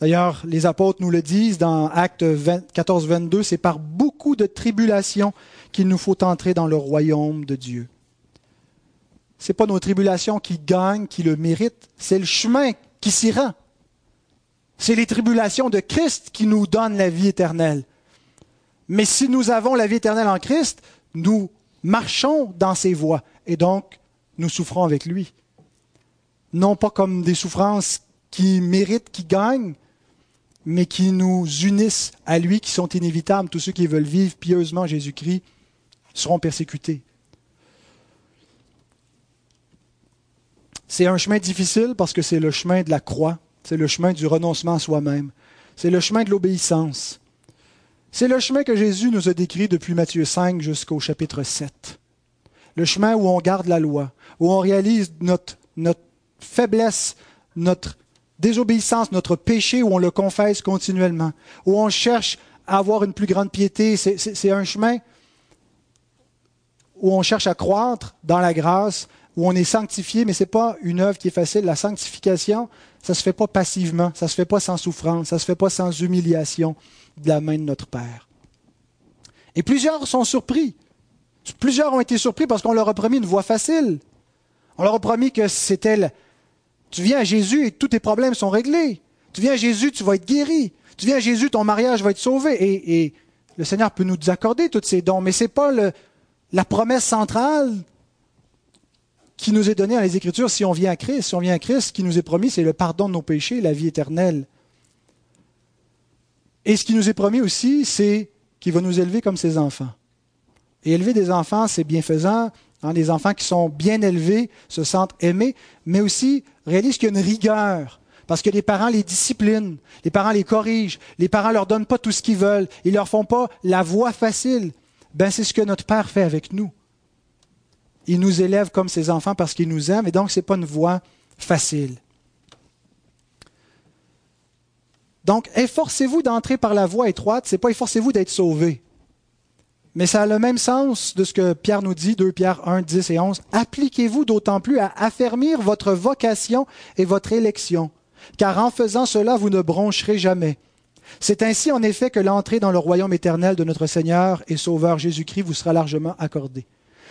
D'ailleurs, les apôtres nous le disent dans Acte 14, 22, c'est par beaucoup de tribulations qu'il nous faut entrer dans le royaume de Dieu. Ce n'est pas nos tribulations qui gagnent, qui le méritent, c'est le chemin qui s'y rend. C'est les tribulations de Christ qui nous donnent la vie éternelle. Mais si nous avons la vie éternelle en Christ, nous marchons dans ses voies. Et donc, nous souffrons avec lui. Non pas comme des souffrances qui méritent, qui gagnent, mais qui nous unissent à lui, qui sont inévitables. Tous ceux qui veulent vivre pieusement Jésus-Christ seront persécutés. C'est un chemin difficile parce que c'est le chemin de la croix, c'est le chemin du renoncement à soi-même, c'est le chemin de l'obéissance. C'est le chemin que Jésus nous a décrit depuis Matthieu 5 jusqu'au chapitre 7 le chemin où on garde la loi, où on réalise notre, faiblesse, notre désobéissance, notre péché, où on le confesse continuellement, où on cherche à avoir une plus grande piété. C'est un chemin où on cherche à croître dans la grâce, où on est sanctifié, mais ce n'est pas une œuvre qui est facile. La sanctification, ça ne se fait pas passivement, ça ne se fait pas sans souffrance, ça ne se fait pas sans humiliation de la main de notre Père. Et plusieurs sont surpris Plusieurs ont été surpris parce qu'on leur a promis une voie facile. On leur a promis que c'était tu viens à Jésus et tous tes problèmes sont réglés. Tu viens à Jésus, tu vas être guéri. Tu viens à Jésus, ton mariage va être sauvé. Et, le Seigneur peut nous accorder tous ces dons, mais ce n'est pas la promesse centrale qui nous est donnée dans les Écritures si on vient à Christ. Si on vient à Christ, ce qui nous est promis, c'est le pardon de nos péchés, la vie éternelle. Et ce qui nous est promis aussi, c'est qu'il va nous élever comme ses enfants. Et élever des enfants, c'est bienfaisant. Hein, des enfants qui sont bien élevés se sentent aimés, mais aussi réalisent qu'il y a une rigueur. Parce que les parents les disciplinent, les parents les corrigent, les parents leur donnent pas tout ce qu'ils veulent, ils leur font pas la voie facile. Ben, c'est ce que notre Père fait avec nous. Il nous élève comme ses enfants parce qu'il nous aime, et donc ce n'est pas une voie facile. Donc, efforcez-vous d'entrer par la voie étroite, c'est pas efforcez-vous d'être sauvé. Mais ça a le même sens de ce que Pierre nous dit, 2 Pierre 1, 10 et 11. Appliquez-vous d'autant plus à affermir votre vocation et votre élection, car en faisant cela, vous ne broncherez jamais. C'est ainsi en effet que l'entrée dans le royaume éternel de notre Seigneur et Sauveur Jésus-Christ vous sera largement accordée.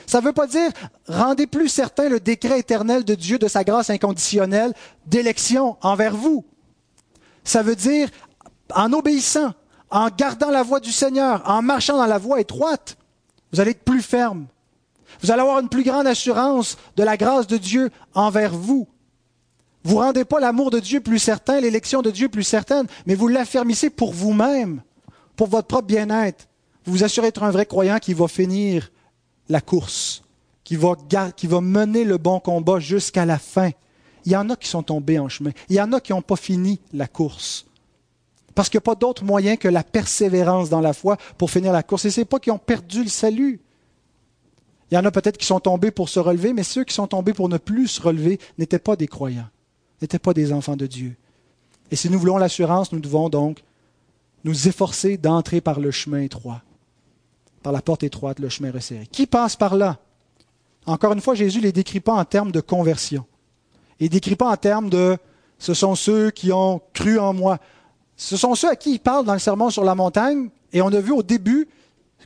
Ça ne veut pas dire rendez plus certain le décret éternel de Dieu de sa grâce inconditionnelle d'élection envers vous. Ça veut dire en obéissant, en gardant la voie du Seigneur, en marchant dans la voie étroite, vous allez être plus ferme. Vous allez avoir une plus grande assurance de la grâce de Dieu envers vous. Vous ne rendez pas l'amour de Dieu plus certain, l'élection de Dieu plus certaine, mais vous l'affermissez pour vous-même, pour votre propre bien-être. Vous vous assurez d'être un vrai croyant qui va finir la course, qui va, qui va mener le bon combat jusqu'à la fin. Il y en a qui sont tombés en chemin. Il y en a qui n'ont pas fini la course. Parce qu'il n'y a pas d'autre moyen que la persévérance dans la foi pour finir la course. Et ce n'est pas qu'ils ont perdu le salut. Il y en a peut-être qui sont tombés pour se relever, mais ceux qui sont tombés pour ne plus se relever n'étaient pas des croyants, n'étaient pas des enfants de Dieu. Et si nous voulons l'assurance, nous devons donc nous efforcer d'entrer par le chemin étroit, par la porte étroite, le chemin resserré. Qui passe par là? Encore une fois, Jésus ne les décrit pas en termes de conversion. Il ne décrit pas en termes de ce sont ceux qui ont cru en moi. Ce sont ceux à qui il parle dans le sermon sur la montagne, et on a vu au début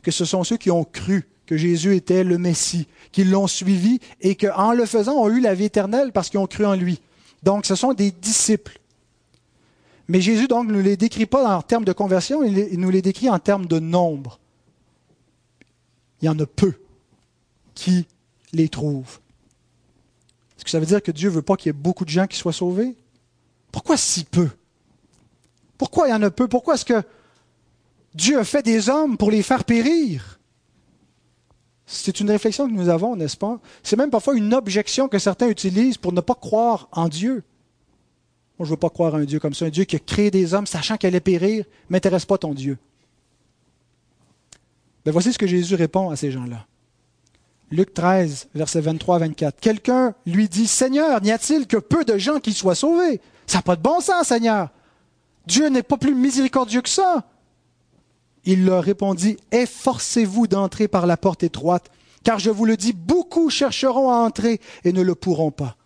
que ce sont ceux qui ont cru que Jésus était le Messie, qui l'ont suivi et qu'en le faisant ont eu la vie éternelle parce qu'ils ont cru en lui. Donc ce sont des disciples. Mais Jésus donc ne les décrit pas en termes de conversion, il nous les décrit en termes de nombre. Il y en a peu qui les trouvent. Est-ce que ça veut dire que Dieu ne veut pas qu'il y ait beaucoup de gens qui soient sauvés? Pourquoi si peu? Pourquoi il y en a peu? Pourquoi est-ce que Dieu a fait des hommes pour les faire périr? C'est une réflexion que nous avons, n'est-ce pas? C'est même parfois une objection que certains utilisent pour ne pas croire en Dieu. Moi, je ne veux pas croire en un Dieu comme ça, un Dieu qui a créé des hommes sachant qu'elle allait périr. M'intéresse pas ton Dieu. Ben, voici ce que Jésus répond à ces gens-là. Luc 13, versets 23 à 24. Quelqu'un lui dit, Seigneur, n'y a-t-il que peu de gens qui soient sauvés Ça n'a pas de bon sens, Seigneur. Dieu n'est pas plus miséricordieux que ça. Il leur répondit, Efforcez-vous d'entrer par la porte étroite, car je vous le dis, beaucoup chercheront à entrer et ne le pourront pas.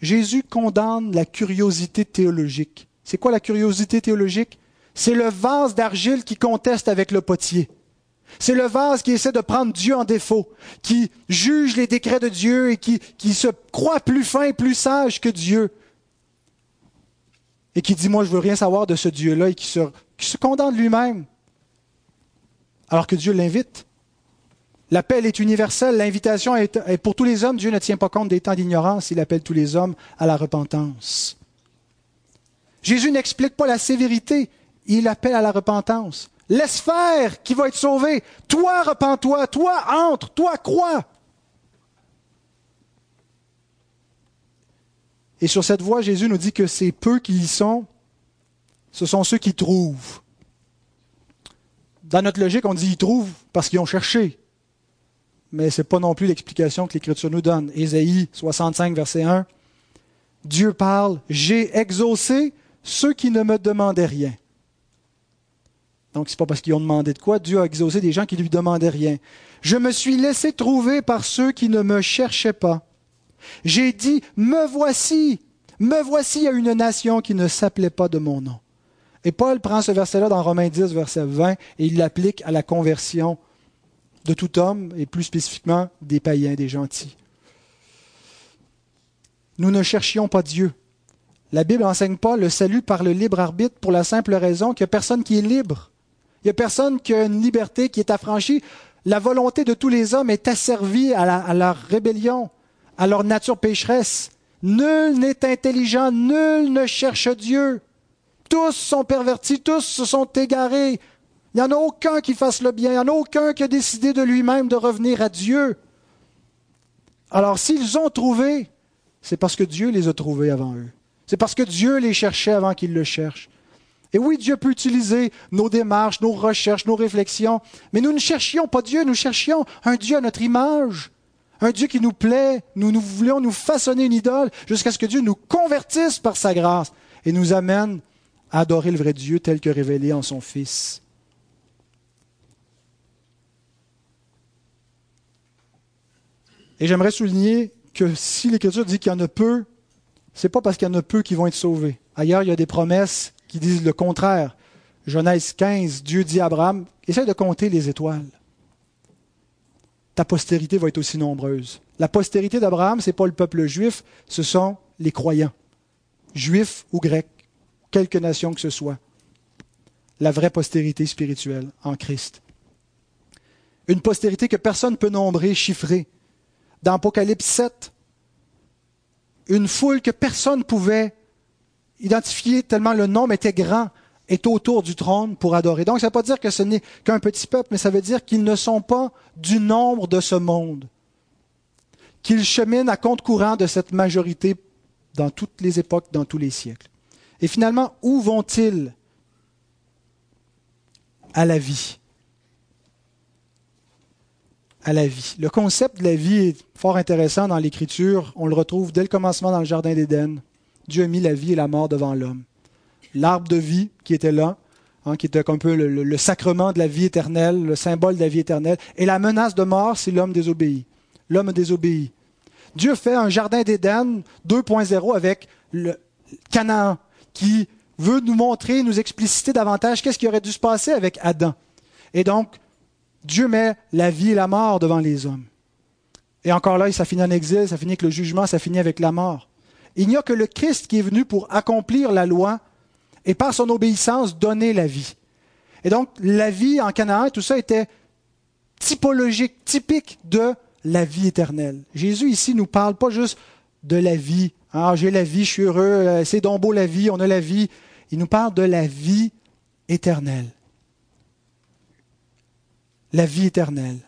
Jésus condamne la curiosité théologique. C'est quoi la curiosité théologique? C'est le vase d'argile qui conteste avec le potier. C'est le vase qui essaie de prendre Dieu en défaut, qui juge les décrets de Dieu et qui, se croit plus fin et plus sage que Dieu. Et qui dit, moi, je veux rien savoir de ce Dieu-là et qui se, qui se condamne lui-même. Alors que Dieu l'invite. L'appel est universel, l'invitation est, pour tous les hommes. Dieu ne tient pas compte des temps d'ignorance, il appelle tous les hommes à la repentance. Jésus n'explique pas la sévérité, il appelle à la repentance. Laisse faire qui va être sauvé. Toi, repens-toi, toi, entre, toi, crois. Et sur cette voie, Jésus nous dit que c'est peu qui y sont, ce sont ceux qui trouvent. Dans notre logique, on dit ils trouvent parce qu'ils ont cherché mais ce n'est pas non plus l'explication que l'Écriture nous donne. Ésaïe 65, verset 1. Dieu parle, j'ai exaucé ceux qui ne me demandaient rien. Donc, ce n'est pas parce qu'ils ont demandé de quoi, Dieu a exaucé des gens qui ne lui demandaient rien. Je me suis laissé trouver par ceux qui ne me cherchaient pas. J'ai dit, me voici, me voici à une nation qui ne s'appelait pas de mon nom. Et Paul prend ce verset-là dans Romains 10, verset 20, et il l'applique à la conversion de tout homme, et plus spécifiquement des païens, des gentils. Nous ne cherchions pas Dieu. La Bible n'enseigne pas le salut par le libre arbitre pour la simple raison qu'il n'y a personne qui est libre. Il n'y a personne qui a une liberté qui est affranchie. La volonté de tous les hommes est asservie à, à leur rébellion, à leur nature pécheresse. Nul n'est intelligent, nul ne cherche Dieu. Tous sont pervertis, tous se sont égarés. Il n'y en a aucun qui fasse le bien. Il n'y en a aucun qui a décidé de lui-même de revenir à Dieu. Alors s'ils ont trouvé, c'est parce que Dieu les a trouvés avant eux. C'est parce que Dieu les cherchait avant qu'ils le cherchent. Et oui, Dieu peut utiliser nos démarches, nos recherches, nos réflexions, mais nous ne cherchions pas Dieu, nous cherchions un Dieu à notre image, un Dieu qui nous plaît. Nous, nous voulions nous façonner une idole jusqu'à ce que Dieu nous convertisse par sa grâce et nous amène à adorer le vrai Dieu tel que révélé en son Fils. Et j'aimerais souligner que si l'Écriture dit qu'il y en a peu, ce n'est pas parce qu'il y en a peu qui vont être sauvés. Ailleurs, il y a des promesses qui disent le contraire. Genèse 15, Dieu dit à Abraham, essaye de compter les étoiles. Ta postérité va être aussi nombreuse. La postérité d'Abraham, ce n'est pas le peuple juif, ce sont les croyants, juifs ou grecs, quelque nation que ce soit. La vraie postérité spirituelle en Christ. Une postérité que personne ne peut nombrer, chiffrer dans Apocalypse 7, une foule que personne ne pouvait identifier tellement le nombre était grand est autour du trône pour adorer. Donc ça ne veut pas dire que ce n'est qu'un petit peuple, mais ça veut dire qu'ils ne sont pas du nombre de ce monde, qu'ils cheminent à compte courant de cette majorité dans toutes les époques, dans tous les siècles. Et finalement, où vont-ils À la vie? À la vie. Le concept de la vie est fort intéressant dans l'Écriture. On le retrouve dès le commencement dans le Jardin d'Éden. Dieu a mis la vie et la mort devant l'homme. L'arbre de vie qui était là, hein, qui était un peu le, sacrement de la vie éternelle, le symbole de la vie éternelle, et la menace de mort si l'homme désobéit. L'homme désobéit. Dieu fait un Jardin d'Éden 2.0 avec Canaan, qui veut nous montrer, nous expliciter davantage qu'est-ce qui aurait dû se passer avec Adam. Et donc, Dieu met la vie et la mort devant les hommes. Et encore là, ça finit en exil, ça finit avec le jugement, ça finit avec la mort. Il n'y a que le Christ qui est venu pour accomplir la loi et par son obéissance donner la vie. Et donc, la vie en Canaan, tout ça était typologique, typique de la vie éternelle. Jésus ici nous parle pas juste de la vie. Ah, j'ai la vie, je suis heureux, euh, c'est donc beau la vie, on a la vie. Il nous parle de la vie éternelle. La vie éternelle.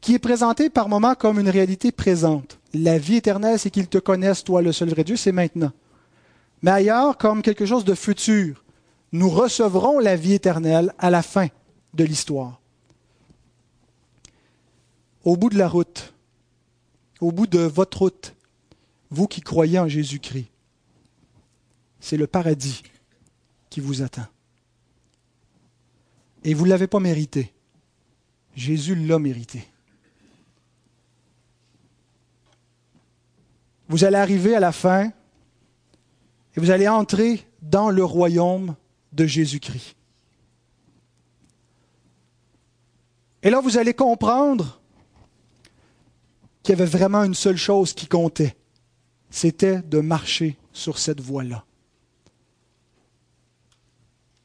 Qui est présentée par moments comme une réalité présente. La vie éternelle, c'est qu'ils te connaissent, toi, le seul vrai Dieu, c'est maintenant. Mais ailleurs, comme quelque chose de futur. Nous recevrons la vie éternelle à la fin de l'histoire. Au bout de la route, au bout de votre route, vous qui croyez en Jésus-Christ, c'est le paradis qui vous attend. Et vous ne l'avez pas mérité. Jésus l'a mérité. Vous allez arriver à la fin et vous allez entrer dans le royaume de Jésus-Christ. Et là, vous allez comprendre qu'il y avait vraiment une seule chose qui comptait, c'était de marcher sur cette voie-là.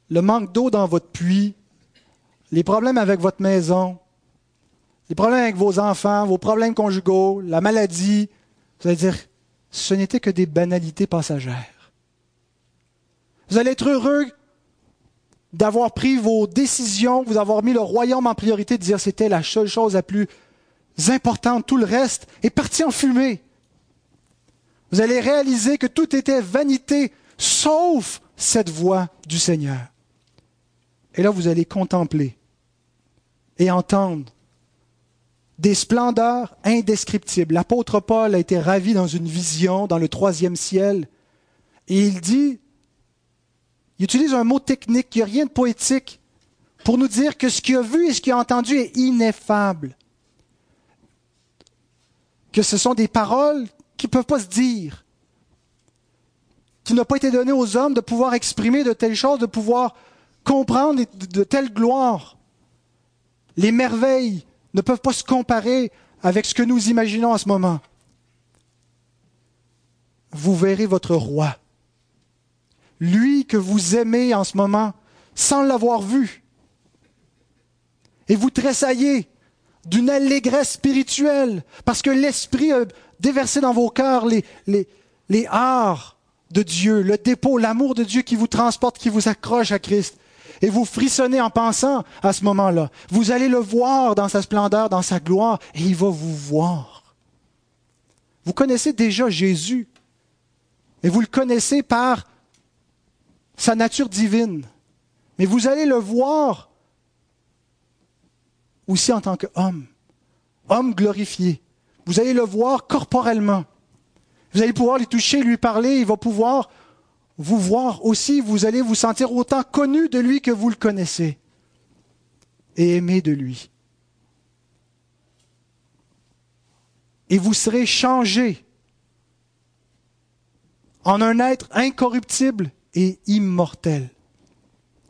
Le manque d'eau dans votre puits, les problèmes avec votre maison, les problèmes avec vos enfants, vos problèmes conjugaux, la maladie, vous allez dire, ce n'était que des banalités passagères. Vous allez être heureux d'avoir pris vos décisions, vous avoir mis le royaume en priorité, de dire c'était la seule chose la plus importante, tout le reste est parti en fumée. Vous allez réaliser que tout était vanité, sauf cette voix du Seigneur. Et là, vous allez contempler et entendre des splendeurs indescriptibles. L'apôtre Paul a été ravi dans une vision dans le troisième ciel. Et il dit, il utilise un mot technique, il n'y a rien de poétique, pour nous dire que ce qu'il a vu et ce qu'il a entendu est ineffable que ce sont des paroles qui ne peuvent pas se dire, qui n'ont pas été données aux hommes de pouvoir exprimer de telles choses, de pouvoir comprendre de telles gloires. Les merveilles ne peuvent pas se comparer avec ce que nous imaginons en ce moment. Vous verrez votre roi, lui que vous aimez en ce moment, sans l'avoir vu. Et vous tressaillez d'une allégresse spirituelle, parce que l'Esprit a déversé dans vos cœurs les, les, les arts de Dieu, le dépôt, l'amour de Dieu qui vous transporte, qui vous accroche à Christ. Et vous frissonnez en pensant à ce moment-là. Vous allez le voir dans sa splendeur, dans sa gloire, et il va vous voir. Vous connaissez déjà Jésus, et vous le connaissez par sa nature divine. Mais vous allez le voir aussi en tant qu'homme, homme glorifié. Vous allez le voir corporellement. Vous allez pouvoir lui toucher, lui parler, il va pouvoir vous voir aussi, vous allez vous sentir autant connu de lui que vous le connaissez et aimé de lui. Et vous serez changé en un être incorruptible et immortel.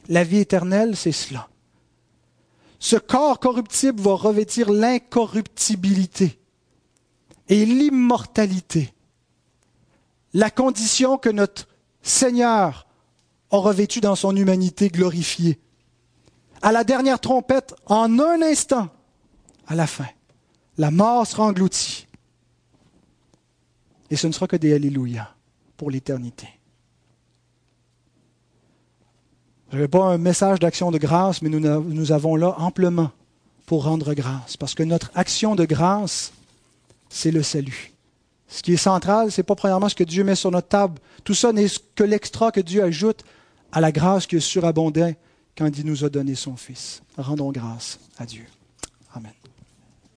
La vie éternelle, c'est cela. Ce corps corruptible va revêtir l'incorruptibilité et l'immortalité. La condition que notre Seigneur a revêtue dans son humanité glorifiée. À la dernière trompette, en un instant, à la fin, la mort sera engloutie. Et ce ne sera que des Alléluia pour l'éternité. Je n'avais pas un message d'action de grâce, mais nous, avons là amplement pour rendre grâce. Parce que notre action de grâce, c'est le salut. Ce qui est central, ce n'est pas premièrement ce que Dieu met sur notre table. Tout ça n'est que l'extra que Dieu ajoute à la grâce qui est surabondée quand il nous a donné son Fils. Rendons grâce à Dieu. Amen.